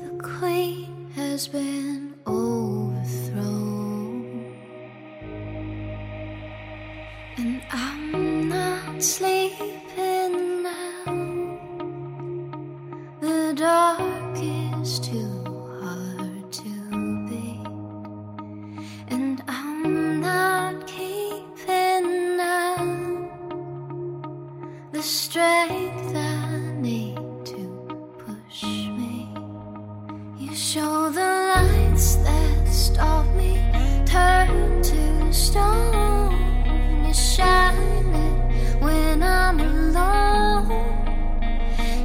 the queen has been overthrown, and I'm not sleeping now. The dark is too hard to beat, and I'm not keeping now the strength I need to push me. Show the lights that stop me, turn to stone. You shine it when I'm alone.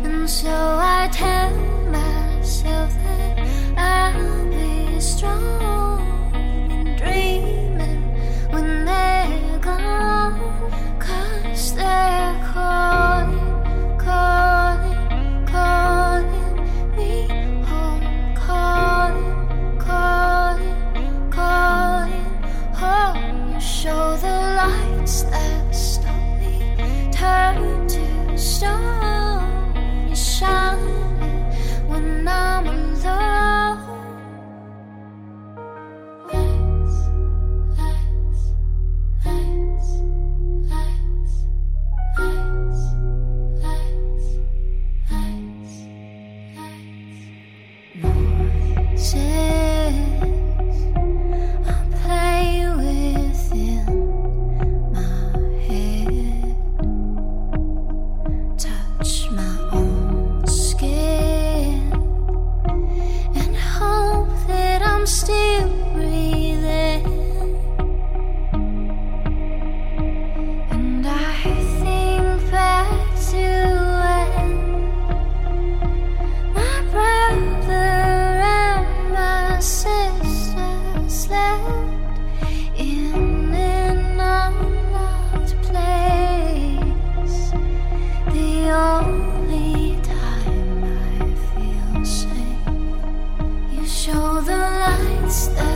And so I tell myself that I'll be strong. Is that